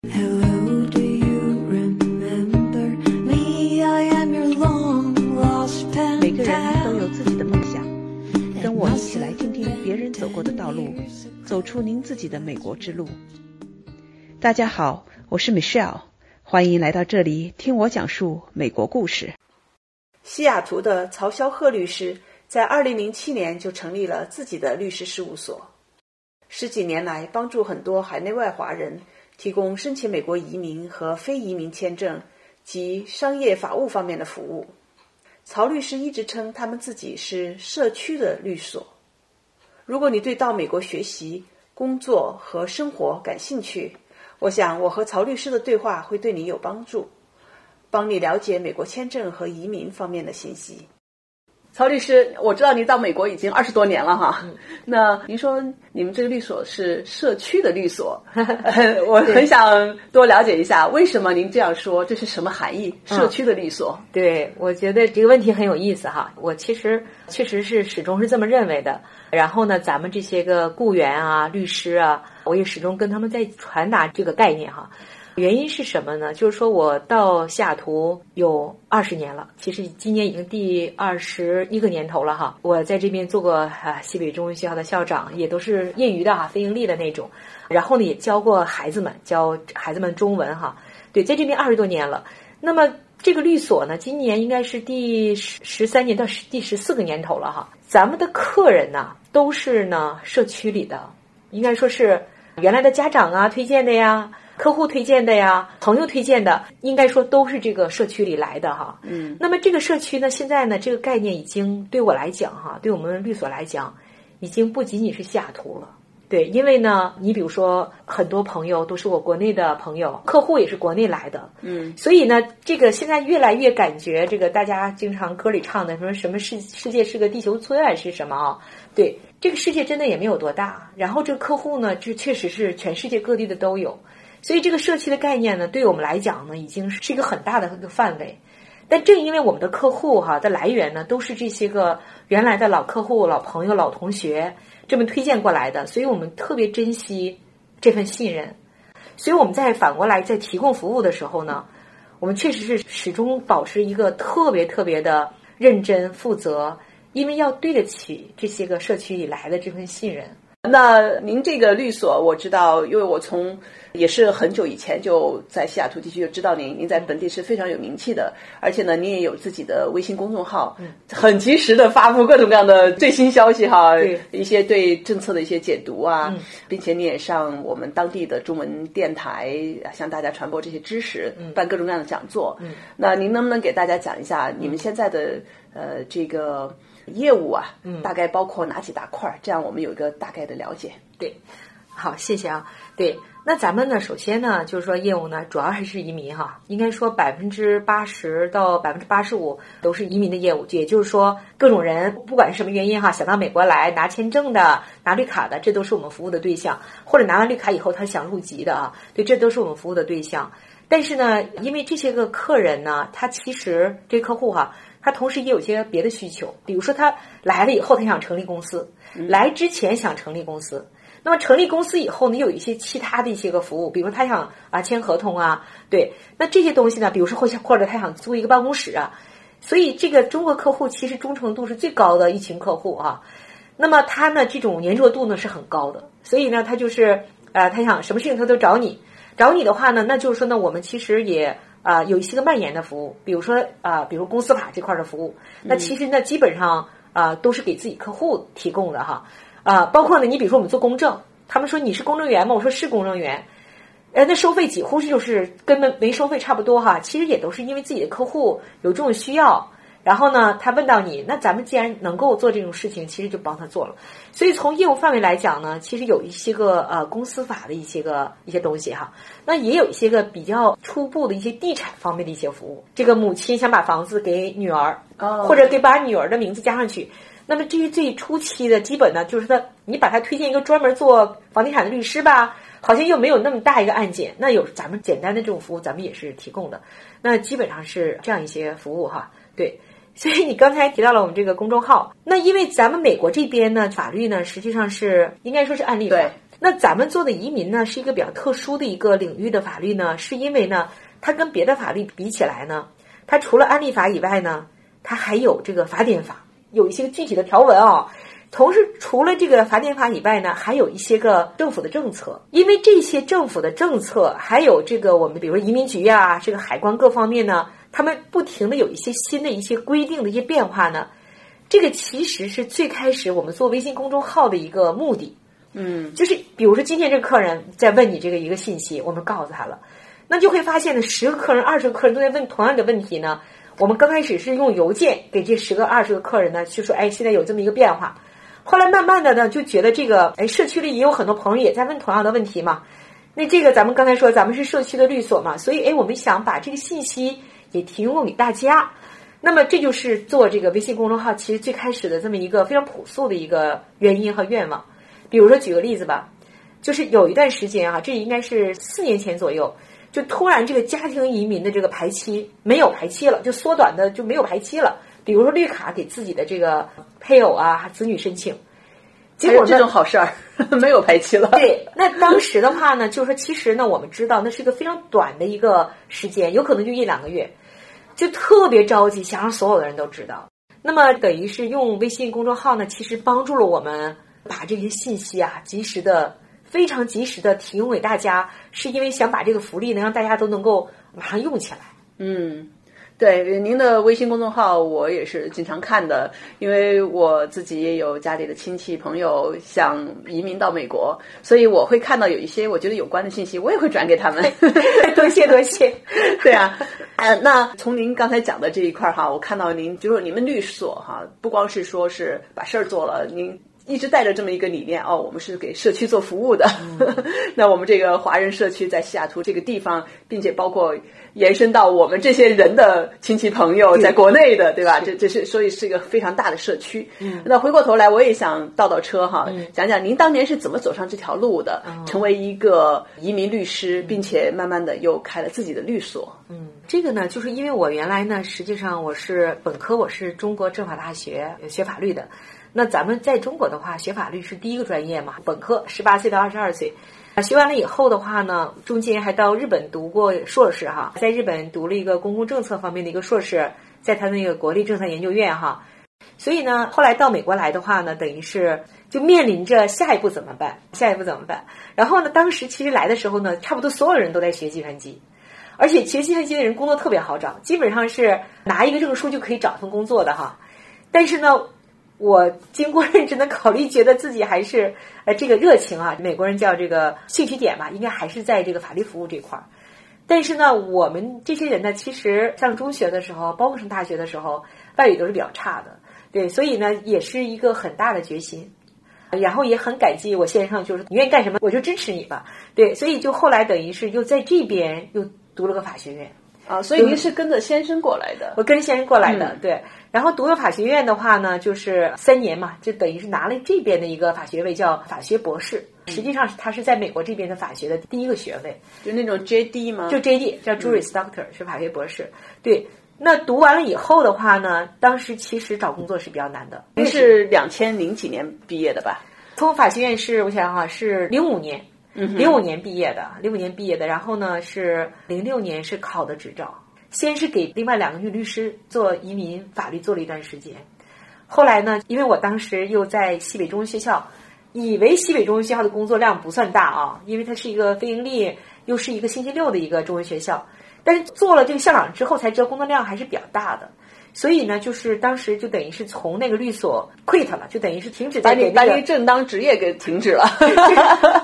每个人都.有自己的梦想，跟我一起来听听别人走过的道路，走出您自己的美国之路。大家好，我是 Michelle，欢迎来到这里听我讲述美国故事。西雅图的曹肖鹤律师在2007年就成立了自己的律师事务所，十几年来帮助很多海内外华人提供申请美国移民和非移民签证及商业法务方面的服务。曹律师一直称他们自己是社区的律所。如果你对到美国学习、工作和生活感兴趣，我想我和曹律师的对话会对你有帮助，帮你了解美国签证和移民方面的信息。曹律师，我知道您到美国已经二十多年了哈。那您说你们这个律所是社区的律所，我很想多了解一下，为什么您这样说？这是什么含义？社区的律所？对，我觉得这个问题很有意思哈。我其实确实是始终是这么认为的。然后呢，咱们这些个雇员啊、律师啊，我也始终跟他们在传达这个概念哈。原因是什么呢？就是说我到西雅图有二十年了，其实今年已经第二十一个年头了哈。我在这边做过啊西北中文学校的校长，也都是业余的哈，非盈利的那种。然后呢，也教过孩子们，教孩子们中文哈。对，在这边二十多年了。那么这个律所呢，今年应该是第十十三年到十第十四个年头了哈。咱们的客人呢，都是呢社区里的，应该说是原来的家长啊推荐的呀。客户推荐的呀，朋友推荐的，应该说都是这个社区里来的哈。嗯，那么这个社区呢，现在呢，这个概念已经对我来讲哈，对我们律所来讲，已经不仅仅是西雅图了。对，因为呢，你比如说很多朋友都是我国内的朋友，客户也是国内来的，嗯，所以呢，这个现在越来越感觉这个大家经常歌里唱的什么什么世世界是个地球村还是什么啊？对，这个世界真的也没有多大，然后这个客户呢，这确实是全世界各地的都有。所以这个社区的概念呢，对我们来讲呢，已经是一个很大的一个范围。但正因为我们的客户哈的来源呢，都是这些个原来的老客户、老朋友、老同学这么推荐过来的，所以我们特别珍惜这份信任。所以我们在反过来在提供服务的时候呢，我们确实是始终保持一个特别特别的认真负责，因为要对得起这些个社区里来的这份信任。那您这个律所，我知道，因为我从也是很久以前就在西雅图地区就知道您，您在本地是非常有名气的，而且呢，您也有自己的微信公众号，很及时的发布各种各样的最新消息哈，对一些对政策的一些解读啊，嗯并且你也上我们当地的中文电台向大家传播这些知识，办各种各样的讲座。嗯那您能不能给大家讲一下你们现在的呃这个业务啊，嗯大概包括哪几大块儿？这样我们有一个大概的了解。对，好，谢谢啊。对，那咱们呢，首先呢，就是说业务呢，主要还是移民哈，应该说百分之八十到百分之八十五都是移民的业务，也就是说各种人，不管是什么原因哈，想到美国来拿签证的、拿绿卡的，这都是我们服务的对象，或者拿完绿卡以后他想入籍的啊，对，这都是我们服务的对象。但是呢，因为这些个客人呢，他其实这客户哈，他同时也有一些别的需求，比如说他来了以后，他想成立公司，来之前想成立公司。那么成立公司以后呢，又有一些其他的一些个服务，比如他想啊签合同啊，对，那这些东西呢，比如说或或者他想租一个办公室啊，所以这个中国客户其实忠诚度是最高的一群客户啊。那么他呢，这种粘着度呢是很高的，所以呢，他就是呃，他想什么事情他都找你，找你的话呢，那就是说呢，我们其实也啊、有一些个蔓延的服务，比如说啊、比如公司法这块的服务，那其实呢，基本上啊、都是给自己客户提供的哈。啊，包括呢，你比如说我们做公证，他们说你是公证员吗？我说是公证员，呃，那收费几乎是就是跟没没收费差不多哈。其实也都是因为自己的客户有这种需要，然后呢，他问到你，那咱们既然能够做这种事情，其实就帮他做了。所以从业务范围来讲呢，其实有一些个呃公司法的一些个一些东西哈，那也有一些个比较初步的一些地产方面的一些服务。这个母亲想把房子给女儿，哦或者给把女儿的名字加上去。那么至于最初期的基本呢，就是他你把他推荐一个专门做房地产的律师吧，好像又没有那么大一个案件。那有咱们简单的这种服务，咱们也是提供的。那基本上是这样一些服务哈，对。所以你刚才提到了我们这个公众号，那因为咱们美国这边呢，法律呢实际上是应该说是案例法对，那咱们做的移民呢，是一个比较特殊的一个领域的法律呢，是因为呢，它跟别的法律比起来呢，它除了案例法以外呢，它还有这个法典法，有一些具体的条文啊、同时，除了这个法典法以外呢，还有一些个政府的政策，因为这些政府的政策，还有这个我们比如移民局啊、这个海关各方面呢，他们不停的有一些新的一些规定的一些变化呢，这个其实是最开始我们做微信公众号的一个目的。嗯就是比如说今天这个客人在问你这个一个信息，我们告诉他了，那就会发现呢，十个客人、二十个客人都在问同样的问题呢。我们刚开始是用邮件给这十个、二十个客人呢，去说，哎，现在有这么一个变化。后来慢慢的呢，就觉得这个，哎，社区里也有很多朋友也在问同样的问题嘛。那这个咱们刚才说，咱们是社区的律所嘛，所以哎，我们想把这个信息也提供给大家。那么这就是做这个微信公众号，其实最开始的这么一个非常朴素的一个原因和愿望。比如说举个例子吧，就是有一段时间啊，这应该是四年前左右，就突然这个家庭移民的这个排期没有排期了，就缩短的就没有排期了。比如说绿卡给自己的这个配偶啊、子女申请，结果这种好事儿，没有排期了。对，那当时的话呢，就是说，其实呢，我们知道那是一个非常短的一个时间，有可能就一两个月，就特别着急，想让所有的人都知道。那么等于是用微信公众号呢，其实帮助了我们把这些信息啊，及时的、非常及时的提供给大家，是因为想把这个福利能让大家都能够马上用起来。嗯，对，您的微信公众号我也是经常看的，因为我自己也有家里的亲戚朋友想移民到美国，所以我会看到有一些我觉得有关的信息，我也会转给他们。多谢多谢。对啊，呃，那从您刚才讲的这一块儿哈，我看到您就是你们律所哈，不光是说是把事儿做了，您。一直带着这么一个理念哦，我们是给社区做服务的。那我们这个华人社区在西雅图这个地方，并且包括延伸到我们这些人的亲戚朋友在国内的，对吧？这这是所以是一个非常大的社区。嗯，那回过头来，我也想倒倒车哈，讲讲您当年是怎么走上这条路的，成为一个移民律师，并且慢慢的又开了自己的律所。嗯，这个呢，就是因为我原来呢，实际上我是本科，我是中国政法大学学法律的。那咱们在中国的话，学法律是第一个专业嘛，本科十八岁到二十二岁，啊，学完了以后的话呢，中间还到日本读过硕士哈，在日本读了一个公共政策方面的一个硕士，在他那个国立政策研究院哈，所以呢，后来到美国来的话呢，等于是就面临着下一步怎么办？下一步怎么办？然后呢，当时其实来的时候呢，差不多所有人都在学计算机。而且学计算机的人工作特别好找，基本上是拿一个证书就可以找份工作的哈。但是呢，我经过认真的考虑，觉得自己还是呃这个热情啊，美国人叫这个兴趣点吧，应该还是在这个法律服务这块儿。但是呢，我们这些人呢，其实上中学的时候，包括上大学的时候，外语都是比较差的，对，所以呢，也是一个很大的决心。然后也很感激我先生，就是你愿意干什么，我就支持你吧。对，所以就后来等于是又在这边又读了个法学院。啊，所以您是跟着先生过来的。我跟先生过来的，嗯对。然后读了法学院的话呢，就是三年嘛，就等于是拿了这边的一个法学位，叫法学博士。实际上，他是在美国这边的法学的第一个学位，就那种 JD 吗？就 JD 叫 Juris Doctor，、是法学博士。对，那读完了以后的话呢，当时其实找工作是比较难的。您是两千零几年毕业的吧？从法学院是我想想哈，是零五年，嗯零五年毕业的，零五年毕业的。然后呢，是零六年是考的执照。先是给另外两个女律师做移民法律做了一段时间，后来呢，因为我当时又在西北中文学校，以为西北中文学校的工作量不算大啊，因为它是一个非盈利，又是一个星期六的一个中文学校，但是做了这个校长之后才知道工作量还是比较大的。所以呢，就是当时就等于是从那个律所 quit 了，就等于是停止把你把在给那个你正当职业给停止了。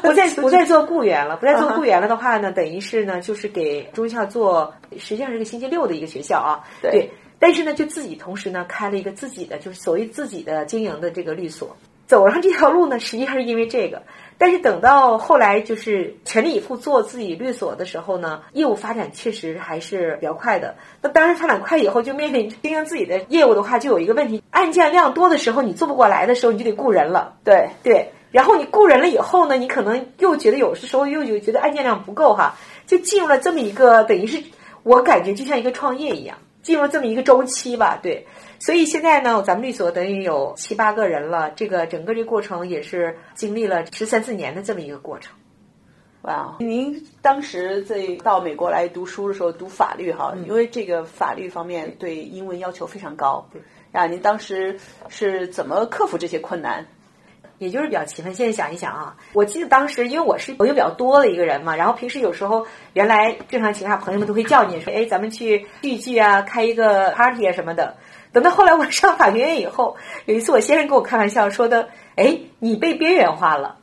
不 再不再做雇员了，不再做雇员了的话呢，等于是呢，就是给中校做，实际上是个星期六的一个学校啊。对但是呢，就自己同时呢开了一个自己的，就是所谓自己的经营的这个律所。走上这条路呢，实际上是因为这个。但是等到后来就是全力以赴做自己律所的时候呢，业务发展确实还是比较快的。那当然发展快以后，就面临经营自己的业务的话，就有一个问题：案件量多的时候，你做不过来的时候，你就得雇人了。对，对，然后你雇人了以后呢，你可能又觉得有的时候又有觉得案件量不够哈，就进入了这么一个等于是我感觉就像一个创业一样，进入这么一个周期吧，对。所以现在呢，咱们律所等于有七八个人了，这个整个这过程也是经历了十三四年的这么一个过程。哇，您当时在到美国来读书的时候读法律哈，因为这个法律方面对英文要求非常高。对，啊，您当时是怎么克服这些困难？也就是比较勤奋。现在想一想啊，我记得当时因为我是朋友比较多的一个人嘛，然后平时有时候原来正常情况下朋友们都会叫你说，哎，咱们去聚一聚啊，开一个 party 啊什么的。等到后来我 上法学院以后，有一次我先生跟我开玩笑说的，哎，你被边缘化了。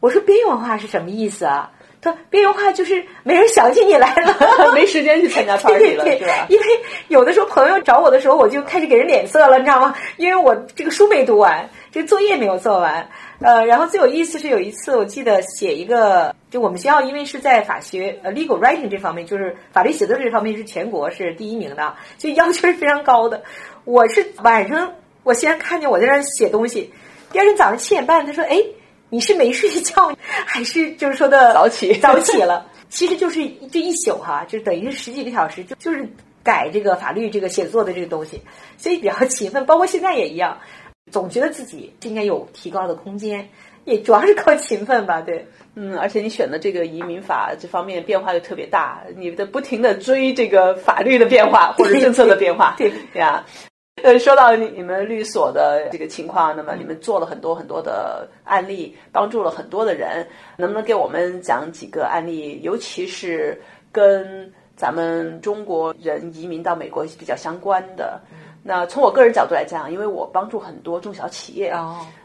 我说边缘化是什么意思啊？他说边缘化就是没人想起你来了，没时间去参加 party 了，是吧？因为有的时候朋友找我的时候，我就开始给人脸色了，你知道吗？因为我这个书没读完，这个作业没有做完。呃，然后最有意思是有一次，我记得写一个，就我们学校因为是在法学呃 legal writing 这方面，就是法律写作这方面是全国是第一名的，就要求是非常高的。我是晚上我先看见我在那写东西，第二天早上七点半，他说：“哎。”你是没睡觉，还是就是说的早起？早起了，其实就是这一宿哈，就等于是十几个小时，就就是改这个法律这个写作的这个东西，所以比较勤奋。包括现在也一样，总觉得自己应该有提高的空间，也主要是靠勤奋吧。对，嗯，而且你选的这个移民法这方面变化又特别大，你的不停的追这个法律的变化或者政策的变化，对呀。呃，说到你你们律所的这个情况，那么你们做了很多很多的案例，帮助了很多的人，能不能给我们讲几个案例？尤其是跟咱们中国人移民到美国比较相关的。那从我个人角度来讲，因为我帮助很多中小企业，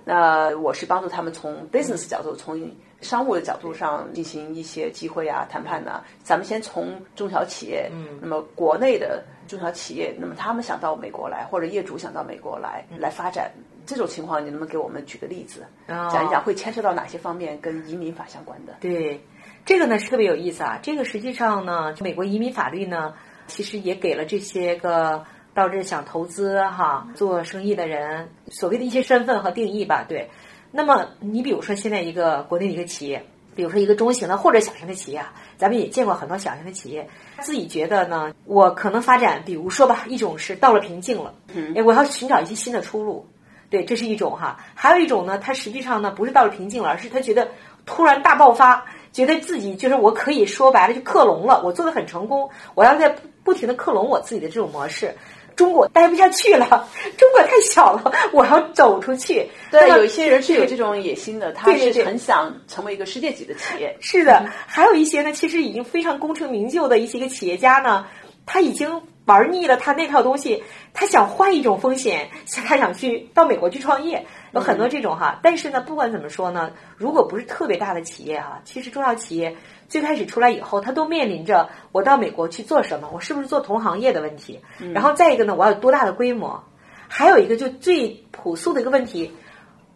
那我是帮助他们从 business 角度，从商务的角度上进行一些机会啊、谈判呢。咱们先从中小企业，那么国内的。中小企业，那么他们想到美国来，或者业主想到美国来来发展，这种情况，你能不能给我们举个例子，讲一讲会牵涉到哪些方面跟移民法相关的？对，这个呢是特别有意思啊。这个实际上呢，美国移民法律呢，其实也给了这些个到这想投资哈、做生意的人所谓的一些身份和定义吧。对，那么你比如说现在一个国内的一个企业。比如说一个中型的或者小型的企业，咱们也见过很多小型的企业，自己觉得呢，我可能发展，比如说吧，一种是到了瓶颈了，哎，我要寻找一些新的出路，对，这是一种哈。还有一种呢，他实际上呢不是到了瓶颈了，而是他觉得突然大爆发，觉得自己就是我可以说白了就克隆了，我做的很成功，我要在不停的克隆我自己的这种模式。中国待不下去了，中国太小了，我要走出去。对，有一些人是有这种野心的，他是很想成为一个世界级的企业。是的，还有一些呢，其实已经非常功成名就的一些个企业家呢，他已经玩腻了他那套东西，他想换一种风险，他想去到美国去创业，有很多这种哈。但是呢，不管怎么说呢，如果不是特别大的企业哈，其实中小企业。最开始出来以后，他都面临着我到美国去做什么，我是不是做同行业的问题。然后再一个呢，我要有多大的规模？还有一个就最朴素的一个问题，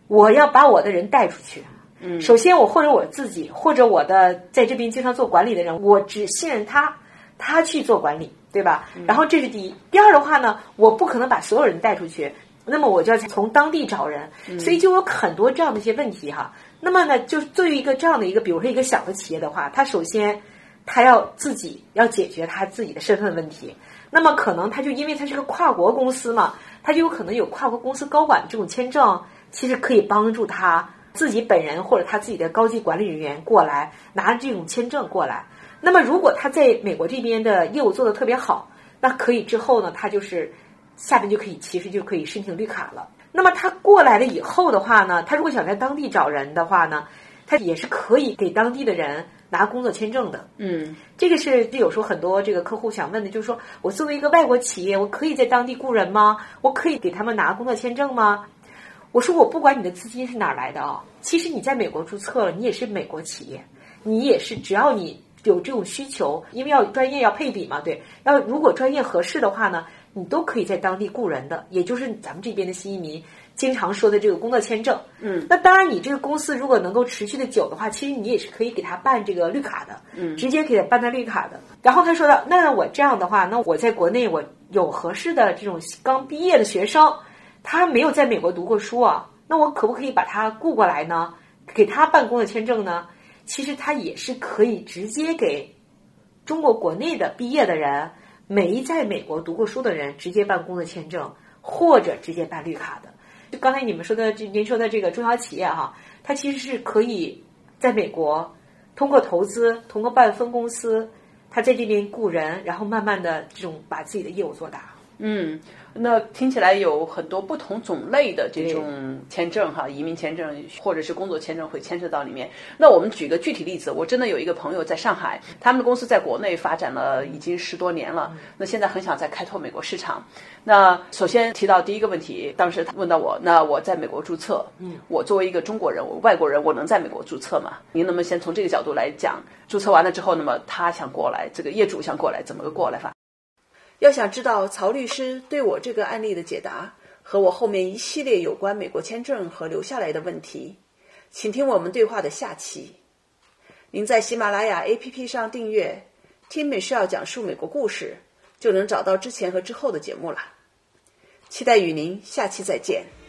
我要把我的人带出去。嗯，首先我或者我自己或者我的在这边经常做管理的人，我只信任他，他去做管理，对吧？然后这是第一。第二的话呢，我不可能把所有人带出去，那么我就要从当地找人，所以就有很多这样的一些问题哈。那么呢，就是作为一个这样的一个，比如说一个小的企业的话，他首先他要自己要解决他自己的身份问题。那么可能他就因为他是个跨国公司嘛，他就有可能有跨国公司高管这种签证，其实可以帮助他自己本人或者他自己的高级管理人员过来拿这种签证过来。那么如果他在美国这边的业务做得特别好，那可以之后呢，他就是下边就可以其实就可以申请绿卡了。那么他过来了以后的话呢，他如果想在当地找人的话呢，他也是可以给当地的人拿工作签证的。嗯，这个是有时候很多这个客户想问的，就是说我作为一个外国企业，我可以在当地雇人吗？我可以给他们拿工作签证吗？我说我不管你的资金是哪来的啊，其实你在美国注册了，你也是美国企业，你也是只要你有这种需求，因为要专业要配比嘛，对，要如果专业合适的话呢。你都可以在当地雇人的，也就是咱们这边的新移民经常说的这个工作签证。嗯，那当然，你这个公司如果能够持续的久的话，其实你也是可以给他办这个绿卡的。嗯，直接给他办他绿卡的。然后他说的，那我这样的话，那我在国内我有合适的这种刚毕业的学生，他没有在美国读过书啊，那我可不可以把他雇过来呢？给他办工作签证呢？其实他也是可以直接给中国国内的毕业的人。没在美国读过书的人直接办工作签证，或者直接办绿卡的。就刚才你们说的，就您说的这个中小企业哈，它其实是可以在美国通过投资，通过办分公司，他在这边雇人，然后慢慢的这种把自己的业务做大。嗯，那听起来有很多不同种类的这种签证哈，移民签证或者是工作签证会牵涉到里面。那我们举个具体例子，我真的有一个朋友在上海，他们的公司在国内发展了已经十多年了，那现在很想再开拓美国市场。那首先提到第一个问题，当时他问到我，那我在美国注册，嗯，我作为一个中国人，我外国人，我能在美国注册吗？您能不能先从这个角度来讲？注册完了之后，那么他想过来，这个业主想过来，怎么个过来法？要想知道曹律师对我这个案例的解答和我后面一系列有关美国签证和留下来的问题，请听我们对话的下期。您在喜马拉雅 APP 上订阅“听美需要讲述美国故事”，就能找到之前和之后的节目了。期待与您下期再见。